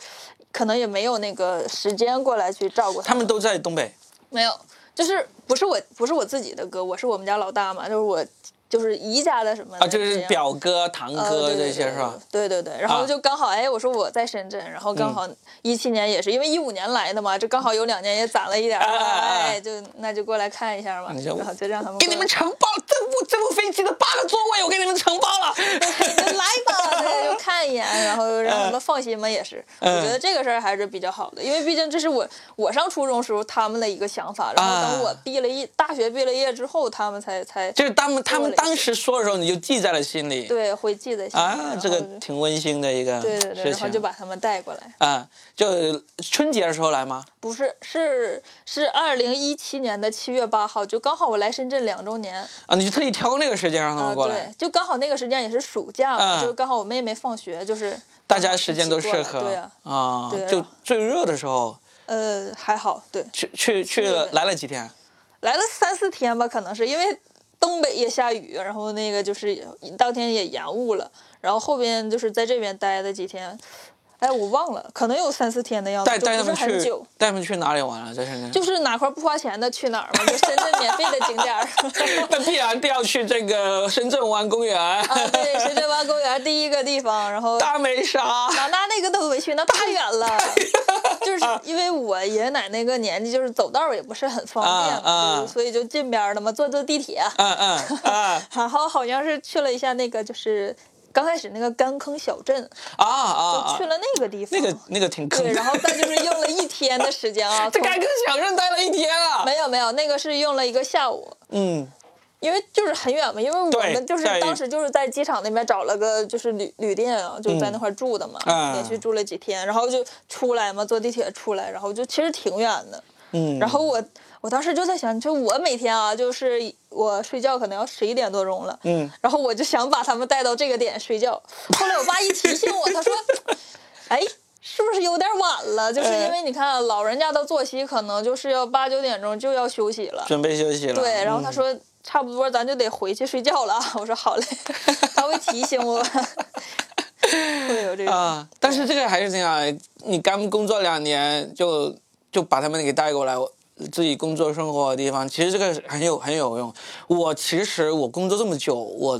可能也没有那个时间过来去照顾他们都在东北。没有，就是不是我不是我自己的哥，我是我们家老大嘛，就是我就是姨家的什么的啊，就是表哥、堂呃哥这些是吧？对对对，然后啊就刚好哎，我说我在深圳，然后刚好一七年也是因为一五年来的嘛，这刚好有两年也攒了一点儿，哎，就那就过来看一下嘛，然后就让他们给你们承包这部这部飞机的八个座位，我给你们承包了。<laughs> 就来吧，对，就看一眼，然后让他们放心嘛，也是。我嗯觉得这个事儿还是比较好的，因为毕竟这是我我上初中时候他们的一个想法，然后等啊我毕了业，大学毕了业之后，他们才才就是他们他们当时说的时候，你就记在了心里。对会记在心里。啊，这个挺温馨的一个对对对，然后就。把他们带过来。啊，就春节的时候来吗？不是，是是二零一七年的七月八号，就刚好我来深圳两周年啊，你就特意挑那个时间让他啊、们过来对，，就刚好那个时间也是暑假嘛，嗯就刚好我妹妹放学，就是大家时间都适合。对呀、啊对，啊就最热的时候呃，还好，对，去去去了来了几天？来了三四天吧，可能是因为东北也下雨，然后那个就是当天也延误了，然后后边就是在这边待的几天，哎，我忘了，可能有三四天的样子，带带他们去是很久。带他们去哪里玩了？在深圳？就是哪块不花钱的去哪儿嘛，就深圳免费的景点儿。<laughs> 那必然都要去这个深圳湾公园、啊，对，深圳湾公园第一个地方，然后大梅沙。老大那个都没去，那太远了。<laughs> 就是因为我爷爷奶奶那个年纪，就是走道也不是很方便嘛，啊啊所以就近边儿的嘛，坐坐地铁。<laughs> 嗯嗯嗯然后好像是去了一下那个，就是刚开始那个干坑小镇，啊啊去了那个地方。那个那个挺坑对，然后再就是用了一天的时间啊，<laughs> 这从干坑小镇待了一天啊。没有没有，那个是用了一个下午。嗯因为就是很远嘛，因为我们就是当时就是在机场那边找了个就是旅旅店啊，就在那块住的嘛，嗯连续住了几天，然后就出来嘛，坐地铁出来，然后就其实挺远的。嗯。然后我我当时就在想，就我每天啊，就是我睡觉可能要十一点多钟了，嗯，然后我就想把他们带到这个点睡觉。后来我爸一提醒我，他说：“哎，是不是有点晚了？就是因为你看啊老人家的作息可能就是要八九点钟就要休息了。”准备休息了。对，然后他嗯说、差不多咱就得回去睡觉了。我说好嘞，他会提醒我，会有这个。<laughs> 啊，但是这个还是这样，你刚工作两年就就把他们给带过来，自己工作生活的地方，其实这个很有很有用。我其实我工作这么久，我、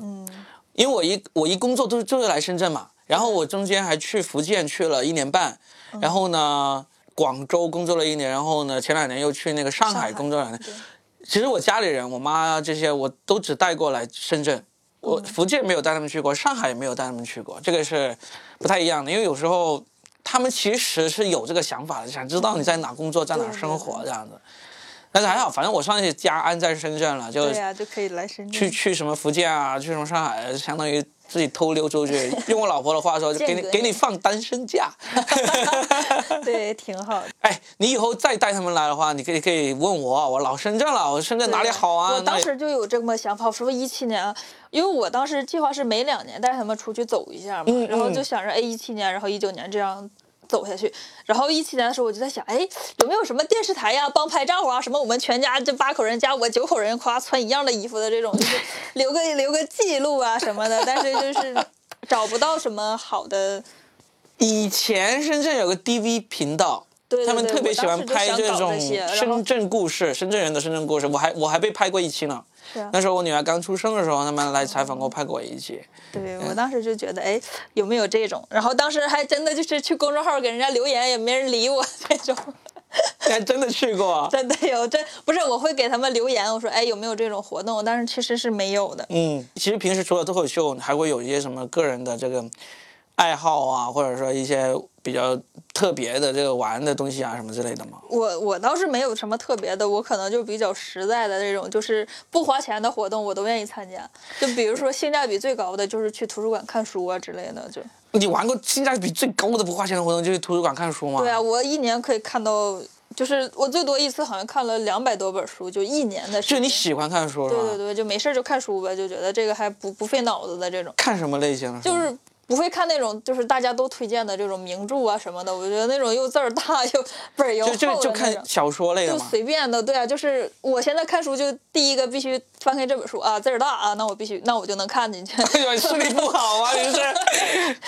因为我一我一工作都是就是来深圳嘛，然后我中间还去福建去了一年半，然后呢广州工作了一年，然后呢前两年又去那个上海工作两年。其实我家里人，我妈这些我都只带过来深圳，我福建没有带他们去过，上海也没有带他们去过，这个是不太一样的。因为有时候他们其实是有这个想法的，想知道你在哪工作，在哪生活这样子。但是还好，反正我上次家安在深圳了，就对呀、就可以来深圳。去去什么福建啊，去什么上海，相当于自己偷溜出去。用我老婆的话说，<laughs> 就给你给你放单身假。<laughs> <laughs> 对，挺好的。哎，你以后再带他们来的话，你可以可以问我，我老深圳了，我深圳哪里好啊？我当时就有这么想法，我说一七年啊，因为我当时计划是每两年带他们出去走一下嘛，嗯然后嗯就想着，哎，一七年，然后一九年这样。走下去，然后一七年的时候我就在想，哎，有没有什么电视台呀帮拍照啊？什么我们全家这八口人加我九口人，夸穿一样的衣服的这种，就是留个留个记录啊什么的。但是就是找不到什么好的，以前深圳有个 DV 频道，对对对他们特别喜欢拍这些然后深圳故事，深圳人的深圳故事。我还我还被拍过一期呢。那时候我女儿刚出生的时候，他们来采访过，拍过一期。对我当时就觉得，哎，有没有这种？然后当时还真的就是去公众号给人家留言，也没人理我这种。<laughs> 你还真的去过？<laughs> 真的有，真不是我会给他们留言，我说哎有没有这种活动？但是其实是没有的。嗯，其实平时除了脱口秀，还会有一些什么个人的这个爱好啊，或者说一些比较特别的这个玩的东西啊什么之类的吗？我我倒是没有什么特别的，我可能就比较实在的那种，就是不花钱的活动我都愿意参加。就比如说性价比最高的就是去图书馆看书啊之类的，就。你玩过性价比最高的不花钱的活动，就是图书馆看书吗？对啊，我一年可以看到。就是我最多一次好像看了两百多本书，就一年的。就你喜欢看书？对对对，就没事就看书呗，就觉得这个还不不费脑子的这种。看什么类型的？就是。不会看那种就是大家都推荐的这种名著啊什么的，我觉得那种又字儿大又本又厚就就就看小说类的就随便的，对啊，就是我现在看书就第一个必须翻开这本书啊，字儿大啊，那我必须那我就能看进去。<laughs> 视力不好啊，就是？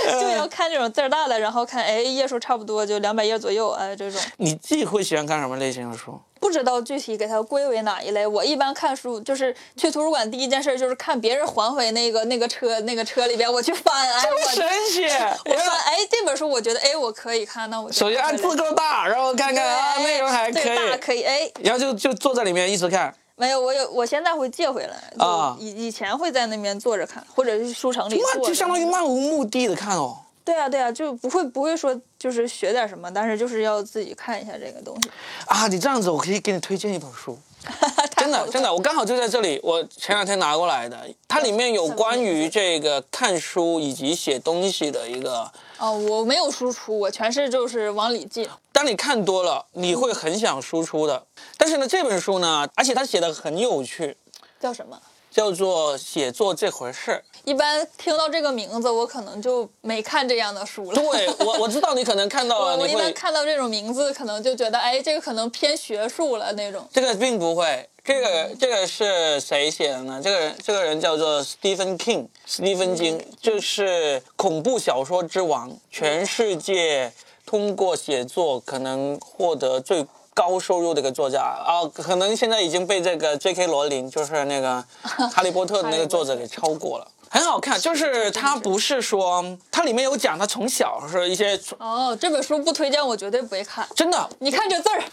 <laughs> 就要看这种字儿大的，然后看哎页数差不多就两百页左右哎这种。你自己会喜欢看什么类型的书？不知道具体给它归为哪一类。我一般看书就是去图书馆，第一件事就是看别人还回那个那个车那个车里边，我去翻。哎，我神奇！<laughs> 我翻，哎，这本书我觉得，哎，我可以看，那我首先按字够大，然后看看啊，内容还可以，大可以，哎，然后就就坐在里面一直看。没有，我有，我现在会借回来。啊，以以前会在那边坐着看，或者是书城里。那就相当于漫无目的的看哦。对啊，对啊，就不会不会说就是学点什么，但是就是要自己看一下这个东西。啊，你这样子，我可以给你推荐一本书，<laughs> 真的真的，我刚好就在这里，我前两天拿过来的，它里面有关于这个看书以及写东西的一个。哦，我没有输出，我全是就是往里进。当你看多了，你会很想输出的。但是呢，这本书呢，而且它写的很有趣，叫什么？叫做写作这回事。一般听到这个名字，我可能就没看这样的书了。对，我我知道你可能看到了。我一般看到这种名字，可能就觉得，哎，这个可能偏学术了那种。这个并不会，这个这个是谁写的呢？这个人这个人叫做 Stephen King，斯蒂芬金，就是恐怖小说之王，全世界通过写作可能获得最。高收入的一个作家啊，可能现在已经被这个 J.K. 罗琳，就是那个 <laughs>《哈利波特》的那个作者给超过了。很好看，就是他不是说，它里面有讲他从小是一些哦，这本书不推荐，我绝对不会看。真的，你看这字儿，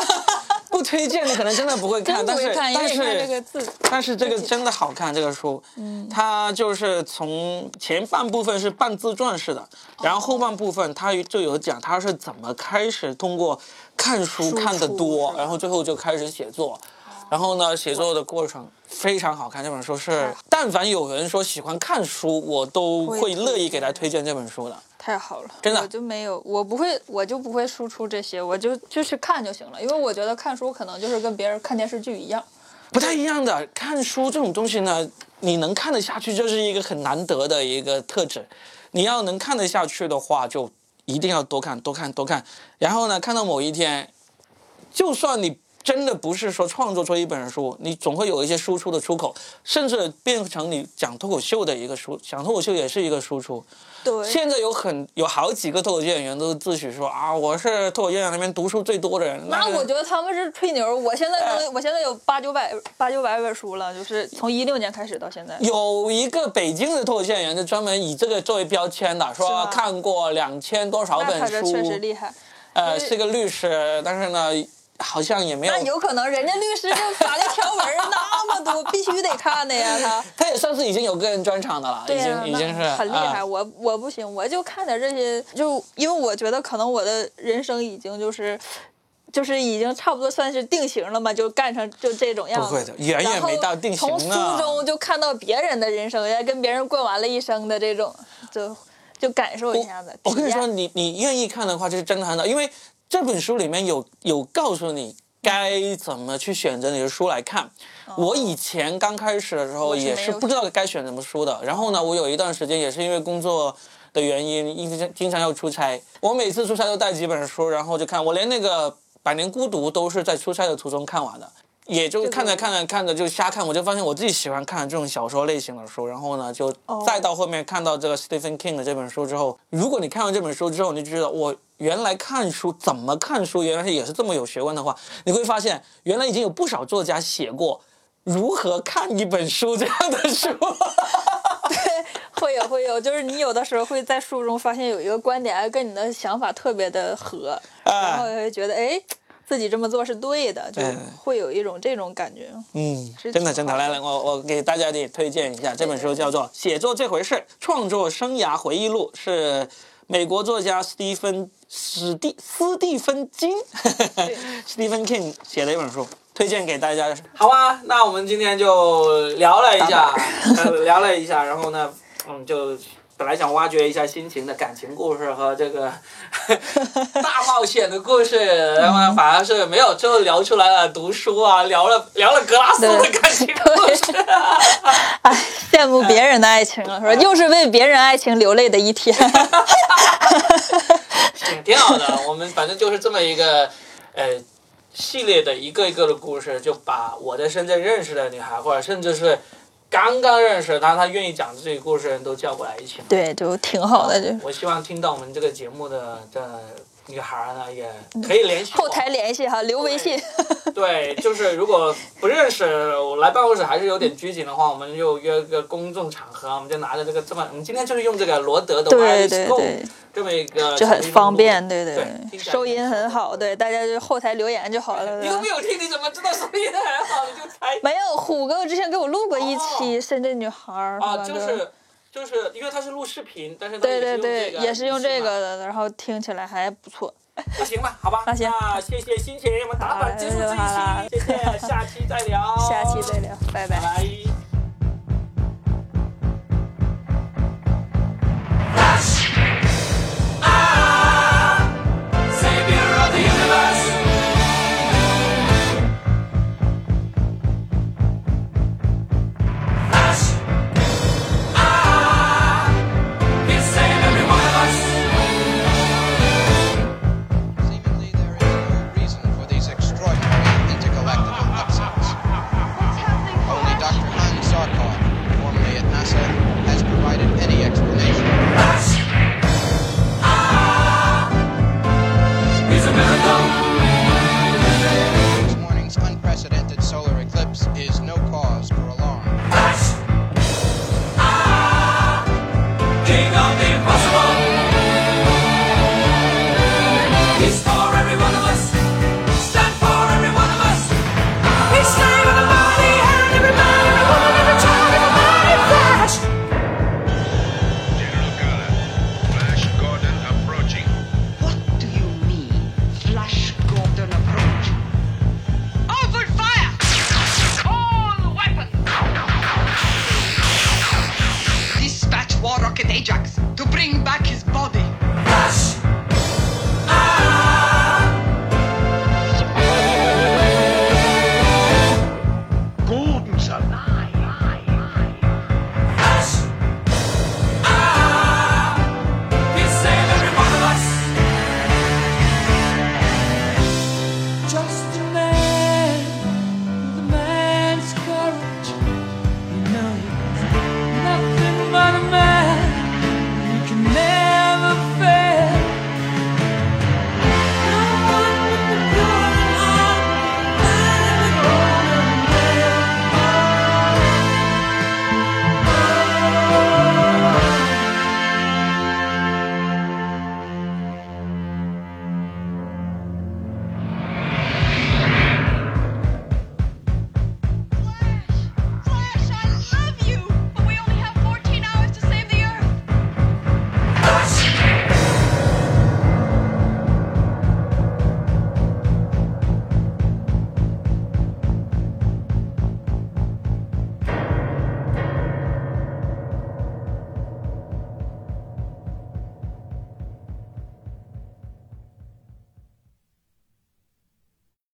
<laughs> 不推荐你可能真的不会看，但是但是这个字，但是这个真的好看，这个书，嗯，它就是从前半部分是半自传式的，然后后半部分他就有讲他是怎么开始通过看书看的多，然后最后就开始写作。然后呢，写作的过程非常好看。这本书是，但凡有人说喜欢看书，我都会乐意给他推荐这本书的。太好了，真的，我就没有，我不会，我就不会输出这些，我就就去看就行了。因为我觉得看书可能就是跟别人看电视剧一样，不太一样的。看书这种东西呢，你能看得下去，这是一个很难得的一个特质。你要能看得下去的话，就一定要多看，多看，多看。然后呢，看到某一天，就算你。真的不是说创作出一本书，你总会有一些输出的出口，甚至变成你讲脱口秀的一个输，讲脱口秀也是一个输出。对，现在有很有好几个脱口秀演员都自诩说啊，我是脱口秀演员里面读书最多的人。那我觉得他们是吹牛。我现在能，我现在有八九百八九百本书了，就是从一六年开始到现在。有一个北京的脱口秀演员，就专门以这个作为标签的，说看过两千多少本书，确实厉害。呃，是个律师，但是呢。好像也没有，那有可能人家律师就法律条文那么多，<laughs> 必须得看的呀。他他也算是已经有个人专场的了，已经已经是很厉害。我我不行，我就看点这些，就因为我觉得可能我的人生已经就是就是已经差不多算是定型了嘛，就干成就这种样子。不会的，远远没到定型从书中就看到别人的人生，跟别人过完了一生的这种，就就感受一下子。我跟你说，你你愿意看的话，就是真的很好，因为。这本书里面有有告诉你该怎么去选择你的书来看。我以前刚开始的时候也是不知道该选什么书的。然后呢，我有一段时间也是因为工作的原因，一直经常要出差。我每次出差都带几本书，然后就看。我连那个《百年孤独》都是在出差的途中看完的。也就看着看着看着就瞎看，我就发现我自己喜欢看这种小说类型的书。然后呢，就再到后面看到这个 Stephen King 的这本书之后，如果你看完这本书之后，你就知道我原来看书怎么看书，原来是也是这么有学问的话，你会发现原来已经有不少作家写过如何看一本书这样的书。<laughs> 对，会有会有，就是你有的时候会在书中发现有一个观点跟你的想法特别的合，然后会觉得哎。自己这么做是对的，就会有一种这种感觉。嗯，是真的真的，来来，我我给大家也推荐一下这本书，叫做《写作这回事：创作生涯回忆录》，是美国作家斯蒂芬史蒂斯蒂芬金 <laughs> 斯蒂芬 King 写的一本书，推荐给大家。好吧，那我们今天就聊了一下，呃，聊了一下，然后呢，嗯，就。本来想挖掘一下心情的感情故事和这个 <laughs> 大冒险的故事，<laughs> 然后，反而是没有，最后聊出来了读书啊，聊了聊了格拉斯的感情故事。<laughs> 哎，羡慕别人的爱情了，是吧？又是为别人爱情流泪的一天。挺挺好的，我们反正就是这么一个呃系列的一个一个的故事，就把我在深圳认识的女孩，或者甚至是刚刚认识他，他愿意讲自己故事的人都叫过来一起。对，就挺好的，就我希望听到我们这个节目的的女孩呢，也可以联系后台联系哈，留微信。对，就是如果不认识，我来办公室还是有点拘谨的话，我们就约个公众场合，我们就拿着这个这么，我们今天就是用这个罗德的对 Wireless 对 Go 对，这么一个就很方便，对对。对收音很好，对，大家就后台留言就好了。你都没有听，你怎么知道收音很好？你就猜。没有，虎哥之前给我录过一期哦。深圳女孩儿，啊，就是就是因为他是录视频但是对对对也是用这个的然后听起来还不错。<laughs> 那行吧好吧那行谢谢心情我们打板结束这谢谢下期再聊 <laughs> 下期再聊拜拜。<laughs>